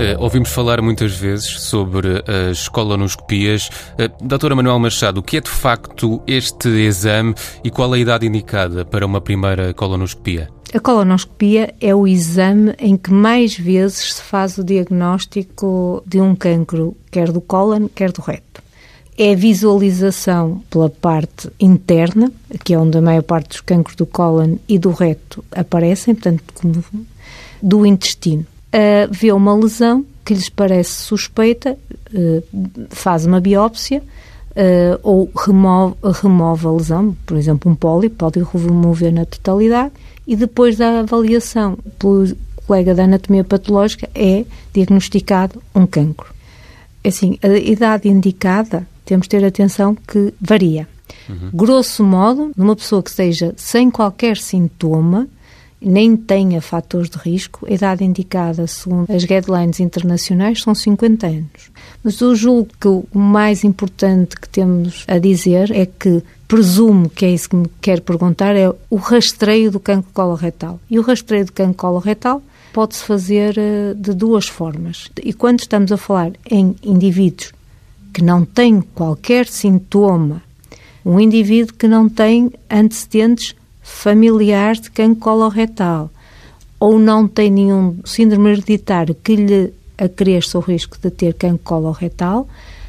Uh, ouvimos falar muitas vezes sobre as colonoscopias. Uh, doutora Manuel Machado, o que é de facto este exame e qual a idade indicada para uma primeira colonoscopia? A colonoscopia é o exame em que mais vezes se faz o diagnóstico de um cancro, quer do cólon, quer do reto. É a visualização pela parte interna, que é onde a maior parte dos cancros do cólon e do reto aparecem, portanto, do intestino. Uh, vê uma lesão que lhes parece suspeita, uh, faz uma biópsia uh, ou remove, remove a lesão, por exemplo, um pólipo, pode remover na totalidade, e depois da avaliação pelo colega da anatomia patológica é diagnosticado um cancro. Assim, a idade indicada, temos de ter atenção que varia. Uhum. Grosso modo, numa pessoa que esteja sem qualquer sintoma, nem tenha fatores de risco, a idade indicada, segundo as guidelines internacionais, são 50 anos. Mas eu julgo que o mais importante que temos a dizer é que presumo que é isso que me quer perguntar, é o rastreio do cancro coloretal. E o rastreio do cancro coloretal pode-se fazer eh, de duas formas. E quando estamos a falar em indivíduos que não têm qualquer sintoma, um indivíduo que não tem antecedentes familiar de cancro coloretal ou não tem nenhum síndrome hereditário que lhe acresça o risco de ter cancro coloretal,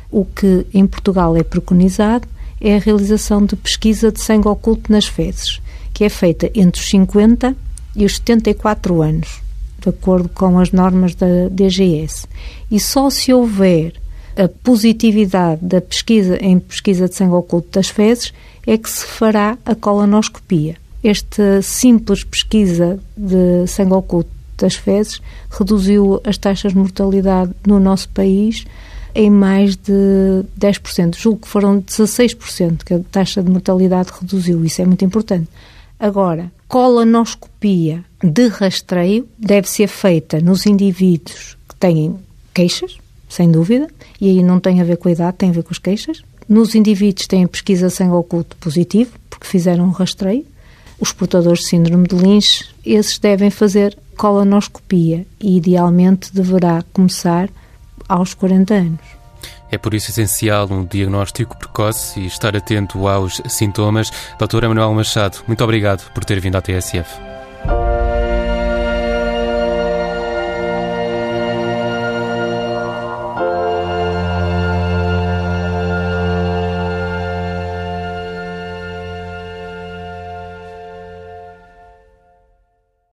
o que em Portugal é preconizado é a realização de pesquisa de sangue oculto nas fezes, que é feita entre os 50 e os 74 anos, de acordo com as normas da DGS. E só se houver a positividade da pesquisa em pesquisa de sangue oculto das fezes é que se fará a colonoscopia. Esta simples pesquisa de sangue oculto das fezes reduziu as taxas de mortalidade no nosso país em mais de 10%. Julgo que foram 16% que a taxa de mortalidade reduziu. Isso é muito importante. Agora, colonoscopia de rastreio deve ser feita nos indivíduos que têm queixas, sem dúvida, e aí não tem a ver com a idade, tem a ver com as queixas. Nos indivíduos que têm pesquisa sangue oculto positivo, porque fizeram um rastreio, os portadores de síndrome de Lynch, esses devem fazer colonoscopia e idealmente deverá começar aos 40 anos. É por isso essencial um diagnóstico precoce e estar atento aos sintomas. Doutora Manuel Machado, muito obrigado por ter vindo à TSF.